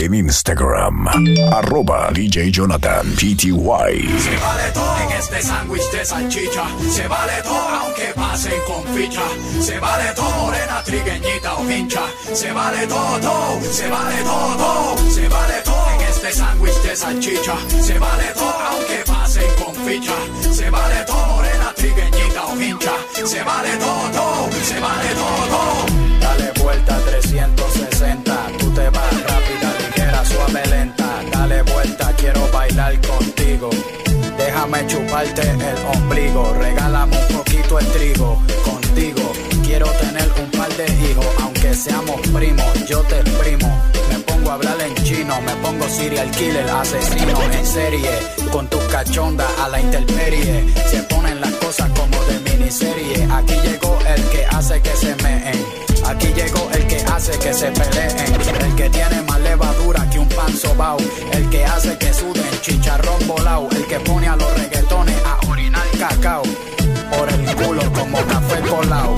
en Instagram. Arroba DJ Jonathan PTY. Se vale todo en este sándwich de salchicha. Se vale todo aunque pasen con ficha. Se vale todo morena, trigueñita o hincha. Se vale todo, todo. Se vale todo, todo. Se vale todo en este sándwich de salchicha. Se vale todo aunque pasen con ficha. Se vale todo morena, trigueñita o hincha. Se vale todo, todo. Se vale todo, todo. Dale vuelta 360, tú te vas Dale vuelta, quiero bailar contigo. Déjame chuparte el ombligo, regálame un poquito el trigo contigo. Quiero tener un par de hijos, aunque seamos primos, yo te exprimo. Me pongo a hablar en chino, me pongo serial killer, asesino en serie. Con tus cachondas a la intemperie, se ponen las cosas como de miniserie. Aquí llegó el que hace que se meen. Aquí llegó el que hace que se peleen, el que tiene más levadura que un pan sobao, el que hace que suden chicharrón volao, el que pone a los reggaetones a orinar cacao. Por el culo como café colao,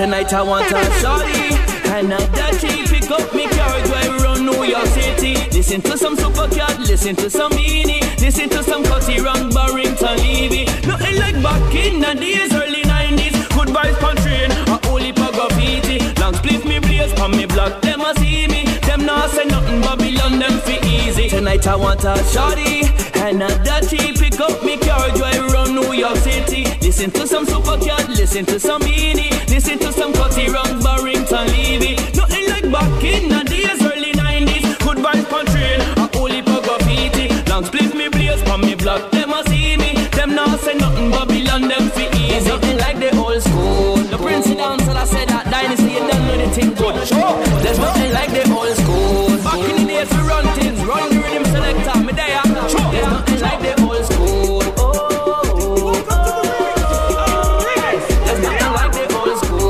Tonight I want a shorty, and a dirty. Pick up me carriage while we run New York City. Listen to some Supercat, listen to some Beenie, listen to some Cutty Rank, Barrington Levy. Nothing like back in the days, early 90s. Good vibes train, a holy pa graffiti. Long split me blaze, pan me block, them a see me. Them not say nothing, Babylon them fi easy. Tonight I want a shorty, and a dirty. Pick up me while we run New York City. Listen to some Supercat, listen to some Beenie, listen to some Cutty Rank, Barrington Levy. Nothing like back in the days, early 90s. Good vibes train, a holy pa graffiti. Long split me blaze, pan me block, them a see me. Them not say nothing, Babylon them fi easy. Nothing like the old school. The Prince of Dancehall I said that dynasty, you don't know the thing good. There's nothing like the. Back in the days we run things, run the rhythm selector, me there. There's nothing like the old school. Oh, There's nothing like the old school.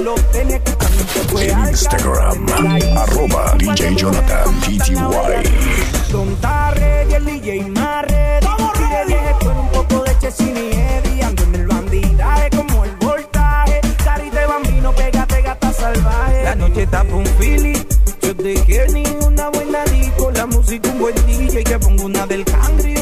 lo tenía que En Instagram, arroba DJ Jonathan DTY. Don Tarre y el DJ Marre. Vamos, Reyes. con un poco de Chesini Eddie. Ando en el bandidaje como el voltaje. Cari de bambino, pégate gata salvaje. La noche está pa' un Philly. Yo te quiero ni una buena disco. La música un buen DJ. Que pongo una del Cangri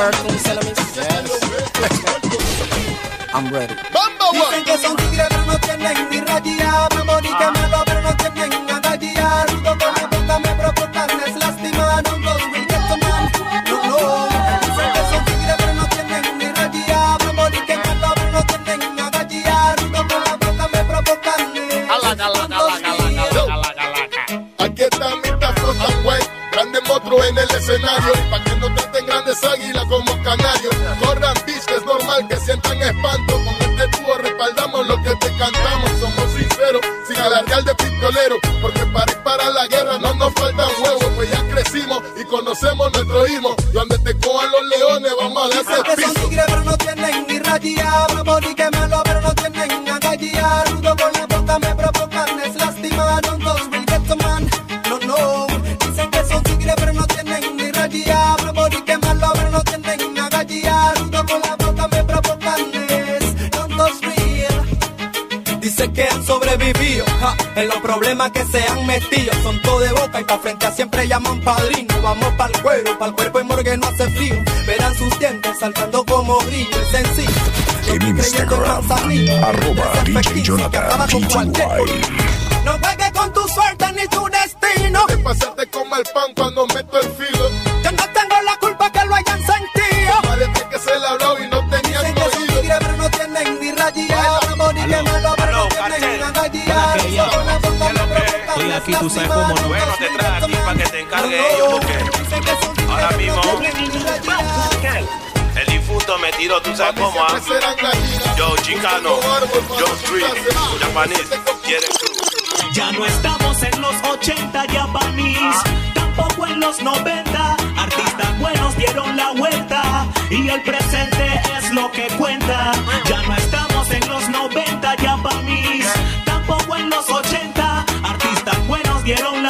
bad man cartoon enemies? I'm ready. Bamba Dicen que son tigres pero no tienen ni raya Mamón y que Dice que han sobrevivido ja, en los problemas que se han metido. Son todo de boca y pa' frente a siempre llaman padrino. Vamos pa'l cuero, pa'l cuerpo y morgue no hace frío. Verán sus dientes saltando como grillo. Es sencillo. En Instagram, arroba DJ Jonathan. No juegues con tu suerte ni tu destino. Te pasaste como el pan cuando meto el filo, aquí, tú sabes cómo no. no Bueno, te get aquí to para que te encargue No, ellos, porque ahora mismo- El difunto me tiró, tú sabes cómo, ah. Yo, Chicano, John Street, quieren cruz. Ya no estamos en los 80 Japanese, tampoco en los 90. Artistas buenos dieron la vuelta y el presente es lo que cuenta. Ya no estamos en los 90 Japanese, dieron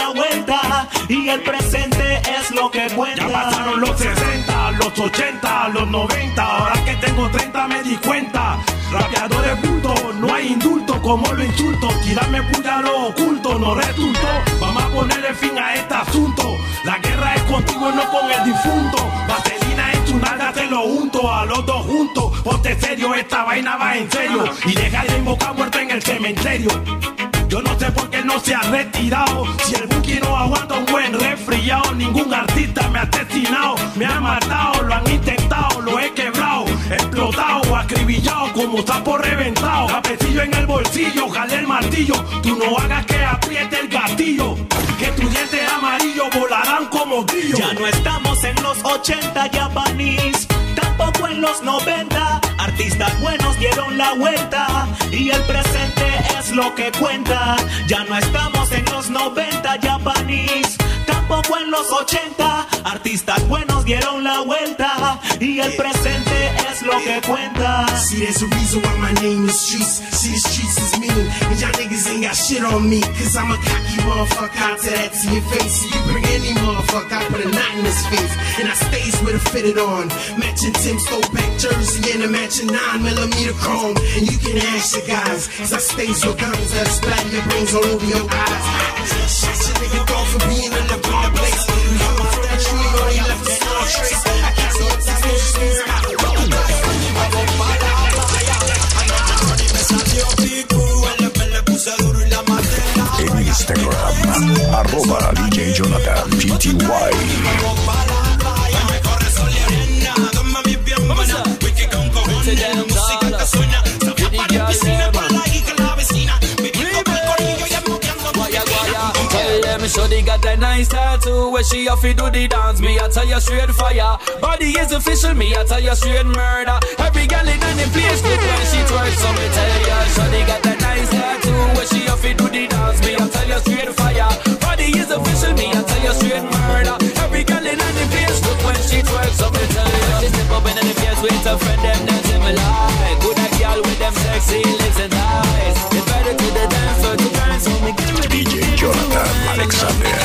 y el presente es lo que cuenta. Ya pasaron los 60, los 80, los 90. Ahora que tengo 30 me di cuenta. Rapeadores punto, no hay indulto como lo insulto. Tirarme puya lo oculto, no resultó. Vamos a ponerle fin a este asunto. La guerra es contigo, no con el difunto. Vaselina en tu nalga te lo unto a los dos juntos. Ponte serio, esta vaina va en serio. Y deja de invocar muerte en el cementerio. Sé por qué no se ha retirado. Si el Buki no aguanta un buen resfriado, ningún artista me ha asesinado, me ha matado, lo han intentado, lo he quebrado, explotado, acribillado, como sapo reventado. Capecillo en el bolsillo, jale el martillo. Tú no hagas que apriete el gatillo, que tus dientes amarillos volarán como grillos. Ya no estamos en los 80 Japanese, tampoco en los 90. Artistas buenos dieron la vuelta y el presente es lo que cuenta. Ya no estamos en los 90 Japanese, tampoco en los 80. Artistas buenos dieron la vuelta y el presente es lo que cuenta. See, there's a reason why my name is Streets. See, the streets is mean. And y'all niggas ain't got shit on me. Cause I'm a cocky motherfucker. I'll tell that to your face. You bring any motherfucker, I put a knot in his face. And I stays with a fitted on. Matching Tim's throwback jersey and a matching 9 millimeter chrome. And you can ask your guys. Cause I stays with guns that splatter your brains all over your eyes. Shut your nigga for being in the wrong place. Off that you already left a small trace. I can't see got En Instagram, arroba DJ Jonathan PTY. Tell got a nice tattoo where she off do the dance. Me, I tell you straight fire. Body is official, me, I tell you straight murder. Every girl in the place good when she twerks. So me tell ya, Shorty got a nice tattoo where she off do the dance. Me, I tell you straight fire. Body is official, me, I tell you straight murder. Every girl in the place good when she twerks. So me tell ya, she step up in the place with a friend, them them similar. Good a girl with them sexy lips and eyes. Alexander.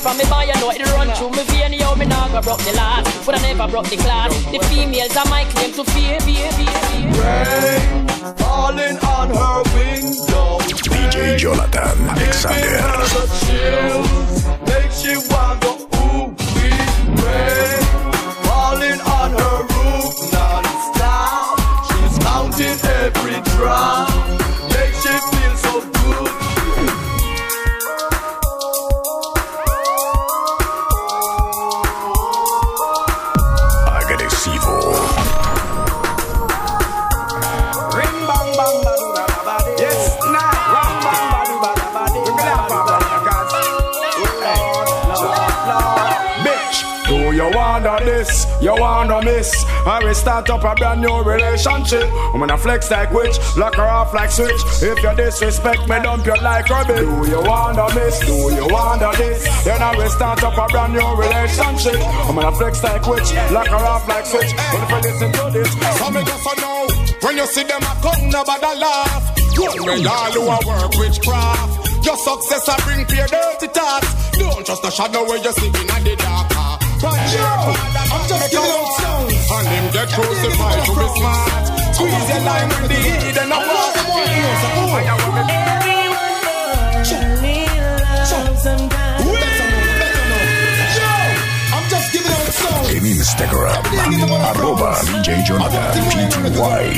From me boy, you know it run through me vein. Yo, me nah go broke the last, but I never broke the class. The females are my claim to fear, fear, fear, fear. Rain falling on her window. DJ Jonathan Alexander. her the chills, make she want go ooh wee. Rain falling on her roof non-stop. She's counting every drop, you wanna this? You wanna miss? I will start up a brand new relationship. I'm gonna flex like witch, lock her off like switch. If you disrespect me, dump you like rubbish. Do you wanna miss? Do you wanna this? Then I will start up a brand new relationship. I'm gonna flex like witch, lock her off like switch. But if I listen to this, So me just know when you see them a come, nobody laugh. Don't me all who a work witchcraft. Your success I bring fear dirty thoughts. Don't trust the shadow where you sleeping at the dark. Ah. But yo, just give me those. And them get crucified to be smart. Squeeze your line with the heat and I want them on. Everyone loves them En Instagram, arroba DJ Jonathan PTY.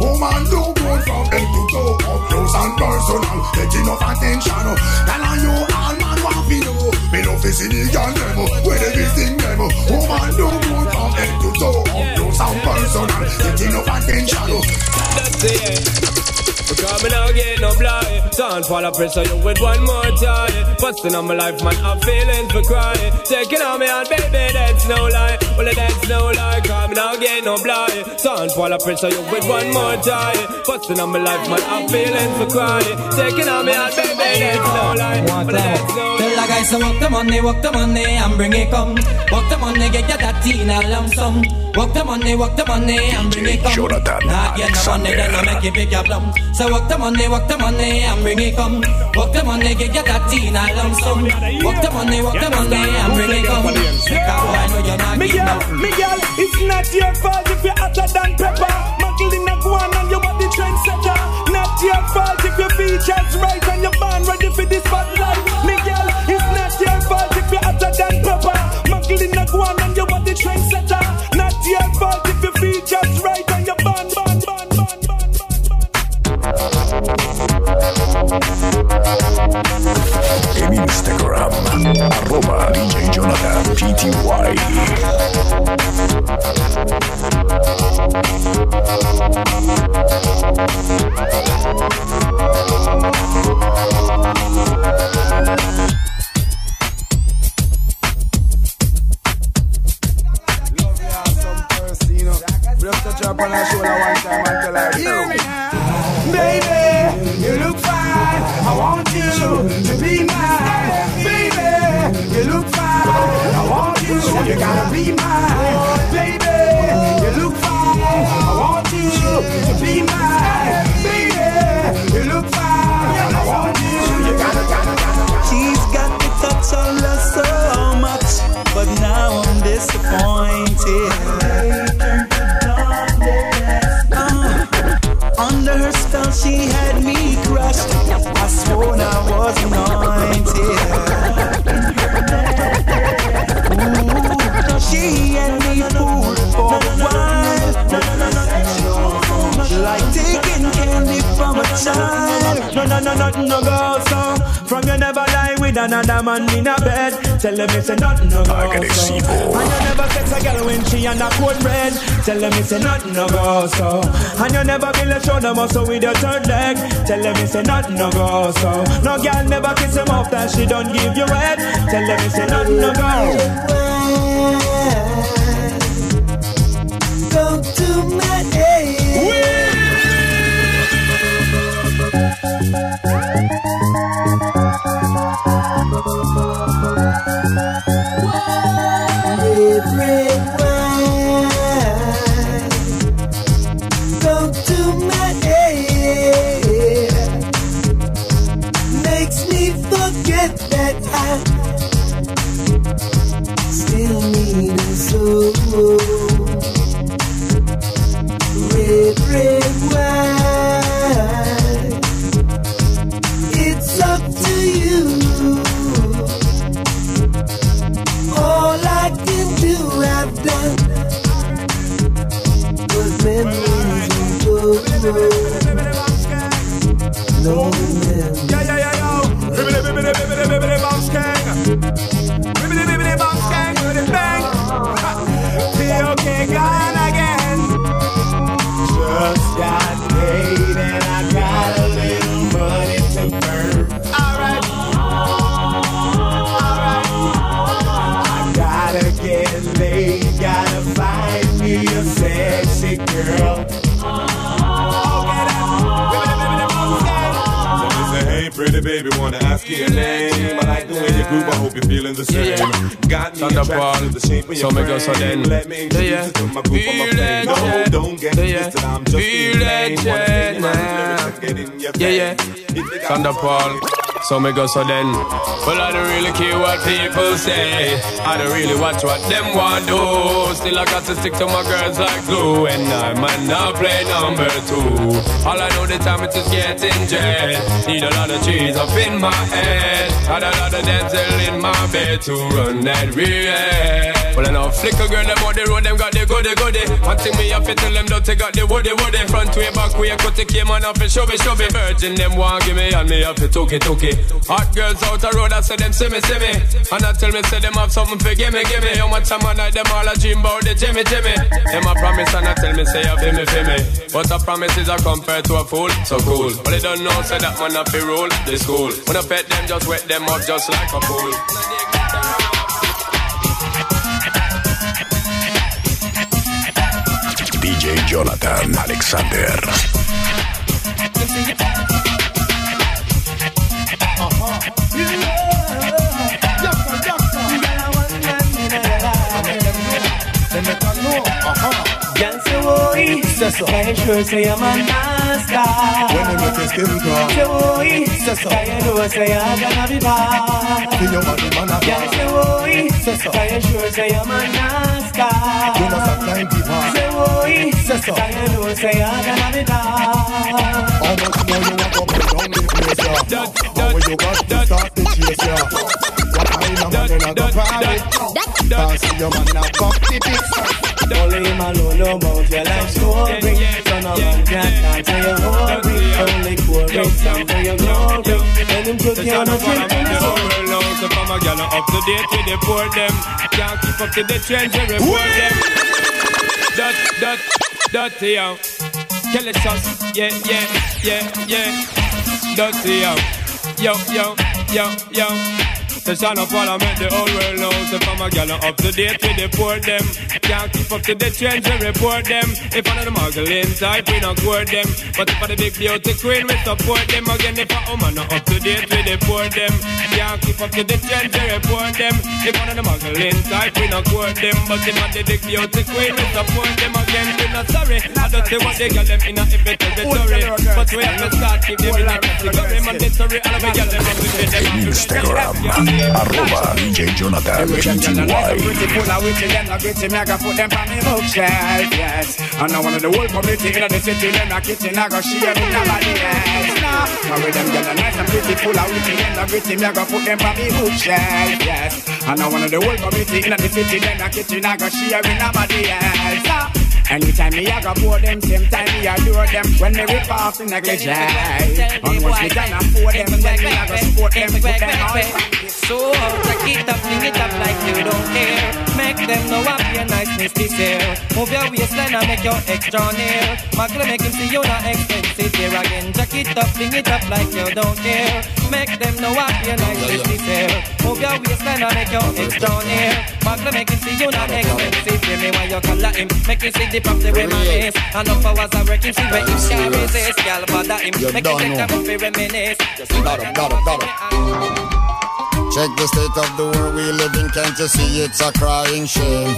Woman do good from head to toe. Up close and personal Get enough attention. Girl and you all man want to know. Me love is in the girl demo When everything demo Woman do good from head to toe. Up close and personal Get enough attention. That's it. Because me now get no blind. Don't fall a pressure you with one more time. Busting on my life man I'm feeling for crying. Taking on me out baby that's no lie. Well that's no lie Cause me now get no blind. Don't fall a pressure you with one more time. Busting on my life man I'm feeling for crying. Taking on me out baby that's no lie. Well that's no guys to walk the money, walk the money and bring it come. Walk the money, get your that in a lump sum. Walk the money, walk the money and bring it come. Jonathan Nah, get no money, then I make it big your plum. So walk the money, walk the money and bring it come. Walk the money, get your that in a lump sum. Walk the money, walk the money and bring it come. Because I know you're not Miguel, giving up. Miguel, it's not your fault if you're hotter than pepper. Muggle in a guan and you are the trendsetter. Not your fault if your features right and your band ready for this spotlight. Miguel, hotter than pepper. Muggle in a guan and you are the trendsetter. Not your fault if your features right and your band, band, band, band, En Instagram Arroba DJ Jonathan PTY on her shoulder one time and tell her You Baby, another man in a bed. Tell them it's a nothing no go. And you never sex a girl when she on a cold bread. Tell them it's a nothing no go so. And you never build a shoulder muscle with your third leg. Tell them it's a nothing no go so. No girl never kiss him off that she don't give you head. Tell them it's a nothing no. Go pretty baby, wanna ask you your name? I like the way you groove, I hope you're feeling the same. Got me attracted to the shape of So your me go so frame. then. Let me introduce Yeah, you to my group, I'm Feel. No, don't get twisted, I'm just being plain. Wanna sing my legend. lyrics get in your Yeah, yeah. face. Thunderpaul. So me go so then. Well, I don't really care what people say. I don't really watch what them want do. Still, I got to stick to my girls like glue. And I might not play number two. All I know the time it is getting jet. Need a lot of cheese up in my head. Had a lot of Denzel in my bed to run that real. Well, I know flicker girl, on the road, them got the goody goody. One thing me have to tell them, don't take out the woody woody. Front way, back way, cut the came on off and show me, show me. Virgin, them want give me, and me have to took it. Hot girls out the road, I say them see me, see me. And I tell me, say them have something for give me, give me. How much time I night, them all a dream about the Jimmy, Jimmy. Them a promise, and I tell me, say, I feel me, feel me. But a promise is a compared to a fool, so cool. But they don't know, say that man up the rule, this school. When I pet them, just wet them up, just like a pool. DJ Jonathan Alexander. Girl say oi, say so. Can you sure say I'm a master? When you make your skin crawl. Say oi, say so. Can you know say I'm gonna be bad? See your body man a Girl say oi, say so. Can you sure say I'm a master? You must have time to pass. Say oi, say so. Can you know say I'm gonna be? How much more you want to put down the place, yeah? How you got to start the chase, yeah? Kind of man in a the party? Can't see your man now fuck the pics. Only him alone about your life story. So no man can to your hurry. Only glory, song for your glory. And him took you on a trip to the whole world knows if I'm a gal up to date with the poor them. Can't keep up to the trends and report them. That, that, that, yo. Kill it, sus. Yeah, yeah, yeah, yeah. Dirty, yo. Yo, yo, yo, yo. The son of all I make the whole world know. So from a gal up to date with the poor them Can't keep up to the trends and report them. If one of the muggling type we not court them. But if I the big beauty queen we support them Again. If a woman not up to date with the poor them Can't keep up to the trends and report them. If one of the muggling type we not court them. But if I the big beauty queen we support them Again. We not sorry I don't say what they got them in a every territory But we have to start keep them in a category Mandatory all of the gal them up to them Instagram. Arroba DJ Jonathan PTY. Pretty full of witty, them not gritty, me I go put them on me bookshelf, yes. And now one of the whole community in the city, them not kitchen, I go share with nobody else. And with them girls nice and pretty, full of witty, them not gritty, me I go put them on me bookshelf, yes. And now one of the whole community in the city, them not kitchen, I go share with nobody else. Anytime me I go board them, same time me adore them. When me rip off the negligee, and once me done afford them, then me I go support them, put them on. So take it up, fling it up like you don't care. Make them know what your niceness this year. Move your waistline and make your extra near. Muggle make him see you not expensive here again. Jack it up, fling it up like you don't care. Make them know what your niceness this year. Move your waistline and make your extra near. Muggle make him see you not expensive here. Me why you color him, make him see the property with my face. And up hours I work him, see where him can resist. Girl bother him, make him take time to reminisce. Just got him, got him, got him. Check the state of the world we live in, can't you see it's a crying shame?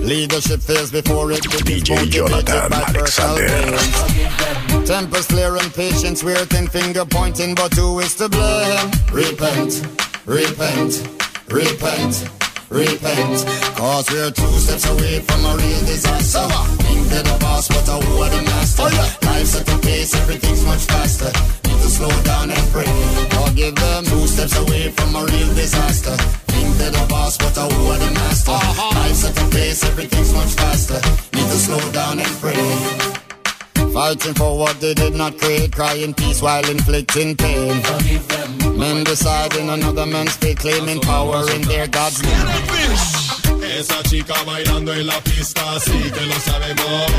Leadership fails before it begins DJ Jonathan by personal Alexander. Tempers clear and patience and finger pointing, but who is to blame? Repent, repent, repent. Repent, cause we're two steps away from a real disaster. Think they're the boss, but I who are the master. Oh, Life's at a pace, everything's much faster. Need to slow down and pray. Forgive them, two steps away from a real disaster. Think they're the boss, but I who are the master. Uh-huh. Life's at a pace, everything's much faster. Need to slow down and pray. Fighting for what they did not create, crying peace while inflicting pain. Men deciding another man's fate, claiming power in their God's name. Esa chica bailando en la pista, sí que lo sabemos.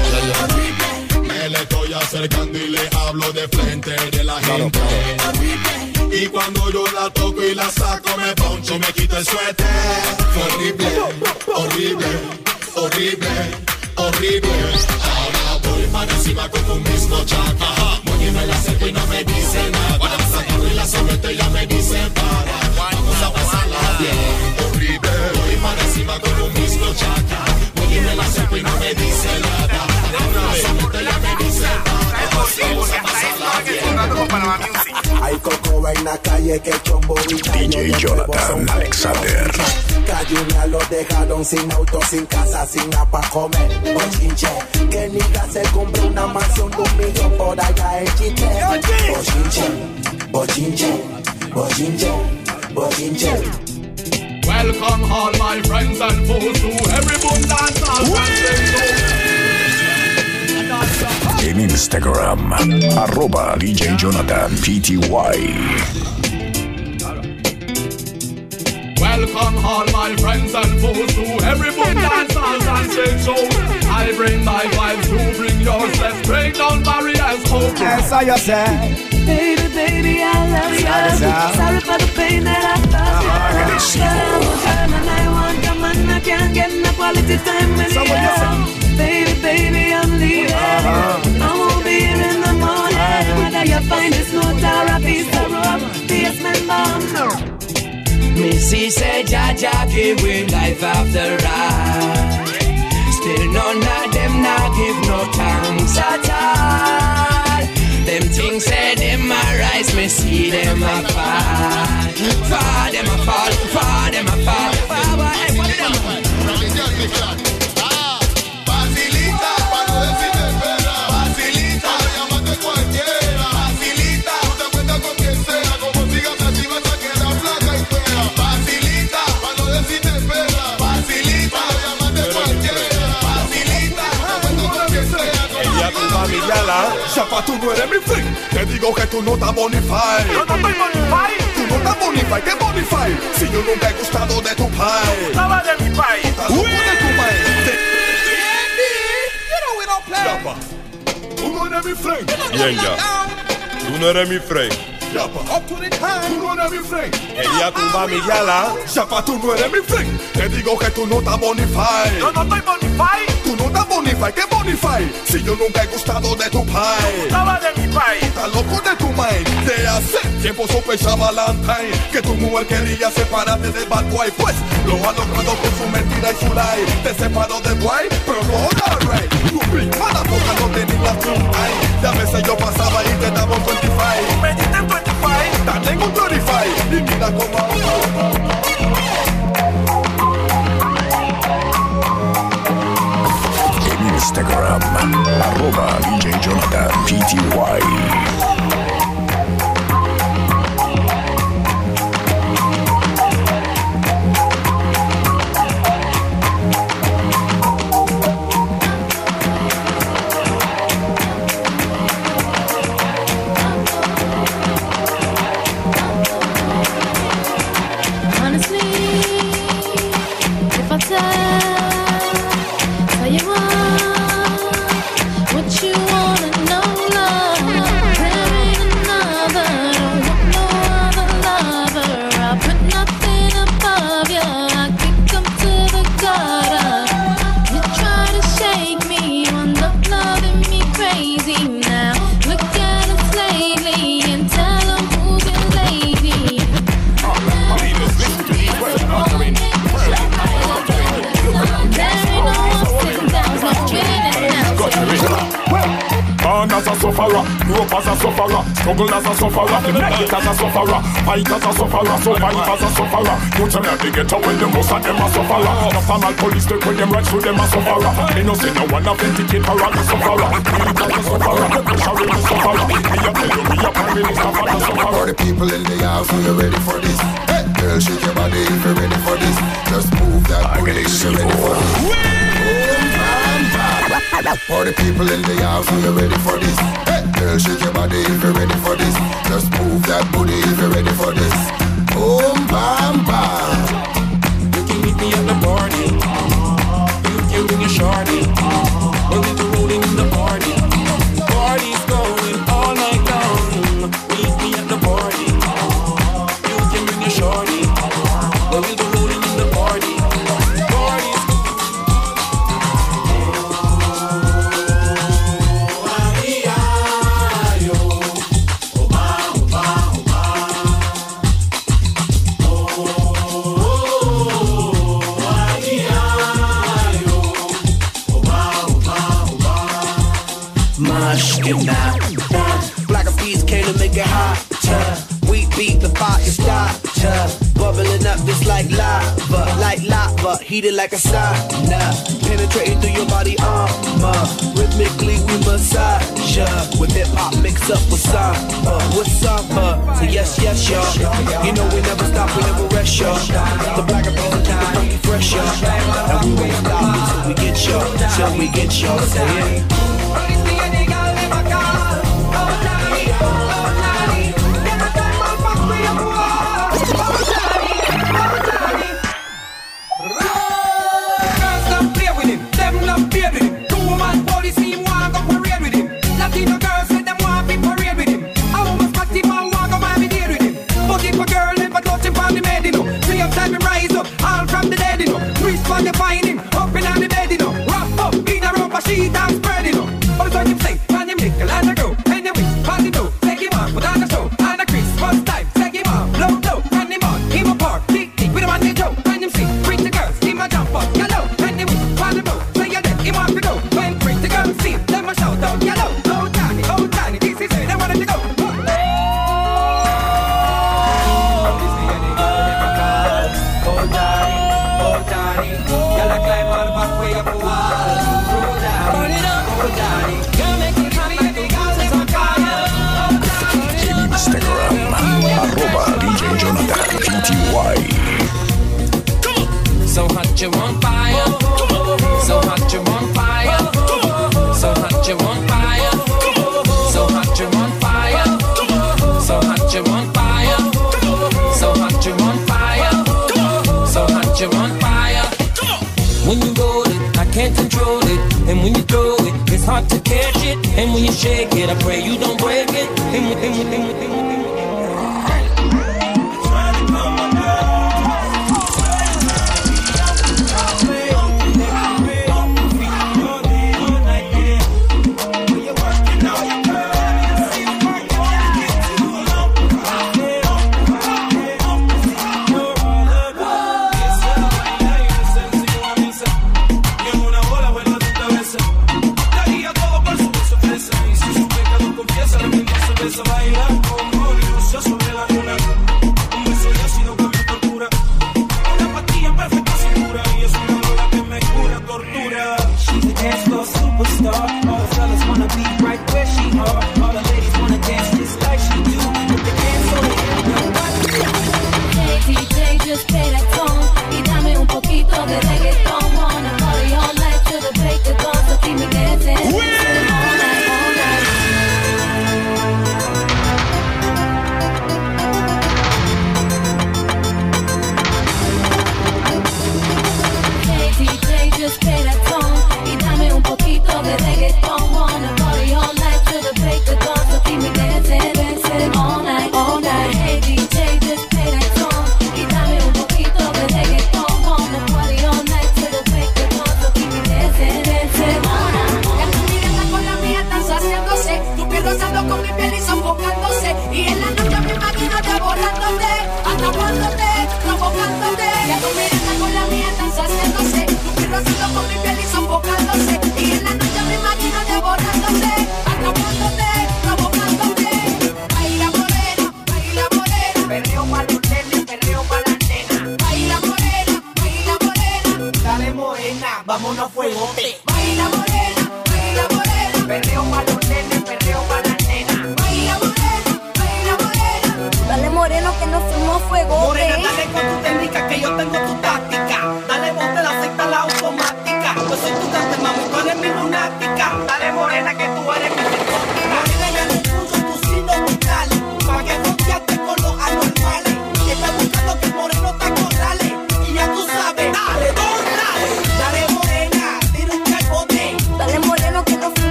Me le estoy acercando y le hablo de frente de la gente. Y cuando yo la toco y la saco, me poncho, me quito el suéter. Horrible, horrible, horrible, horrible. Ahora voy para encima con un mismo chaca. Muy me la acerco y no me dice nada. Saco y la suelto y ya me dice para. Vamos a pasarla bien. Voy para encima con un mismo chaca. Muy me la acerco y no me dice nada. La suelto y ya me dice para. Vamos a pasarla bien. Hay coco en la calle que chombo y DJ Jonathan Alexander. Cayuna lo dejaron sin auto, sin casa, sin nada pa' comer. Bochinche, que niga se compra una mansión de un millón por allá en Chiche. Bochinche, bochinche, bochinche. bochinche. Welcome all my friends and foes to every boom dance hall. En Instagram, arroba DJ Jonathan PTY. Welcome all my friends and foes to every boom dance hall and stage show. I bring my vibes, you bring yours. Let's break down barriers. Hope Yes, I just said. Baby, baby, I love you. Sorry for the pain that I caused you. I'm a girl and I want a man. I can't get no quality time with So what you you. Baby, baby, I'm leaving. Uh-huh. I won't be here in the morning. Uh-huh. Whether you find this note or a piece of rope, basement bomb. Missy said, Jaja give we life after ride. Still none of them not give no thanks at all. Them things say them a rise, me see them a fall. Fall, them a fall, fall, them a fall. Fall, fall, hey, what them a Facilita, tu familiala. Chapa, tú no eres mi friend. Te digo que tú no estás bonify. Yo no estoy bonify. Tú no estás bonify. ¿Qué bonify? Si yo nunca he gustado de tu pai. Estaba de mi país. Estás loco de tu pai. Te- Chapa, tú no eres mi friend. Bien, ya. Tú no eres mi friend. Chapa, tú no eres mi friend. Ella tu familiala. Chapa, tú no eres mi friend. Te digo que tú no estás bonify. Yo no estoy bonify. Tú no estás bonify. ¿Qué bonify? Si yo nunca he gustado de tu pai. Estaba de mi país. Estás loco de tu mind. De hace tiempo sospechaba Valentine que tu mujer quería separarte del bad boy. Pues lo ha logrado con su mentira y su lie. Te separó del boy, pero no alright. Tu big motherfucker no tenía tu eye. Ya veces yo pasaba y te daba un 25. Me diste en 25. Dale en un 25. Y mira cómo ahora. En Instagram, arroba DJ Jonathan PTY. Shake your body if you're ready for this. Just move that booty if you're ready for this. Boom, bam, bam. For the people in the house, are you ready for this? Hey, girl, shake your body if you're ready for this. Just move that booty if you're ready for this. Boom, bam, bam. You can meet me at the party. You can bring your shorty. We're into rolling in the beat it like a sauna. Penetrating through your body armor. Rhythmically we massage ya. With hip hop mixed up with samba. With samba. So yes, yes, y'all. You know we never stop, we never rest, y'all. The black and brown keep the funky fresh, y'all. And we won't stop until we get y'all. Till we get y'all. Say it. Instagram, arroba DJ Jonathan So hot you on fire. So hot you on fire. So hot you on fire. So hot you on fire. So hot you on fire. So hot you on fire. So hot you on fire. When you roll it, I can't control it. And when you throw it's hard to catch it. And when you shake it, I pray you don't break it.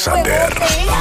Saber.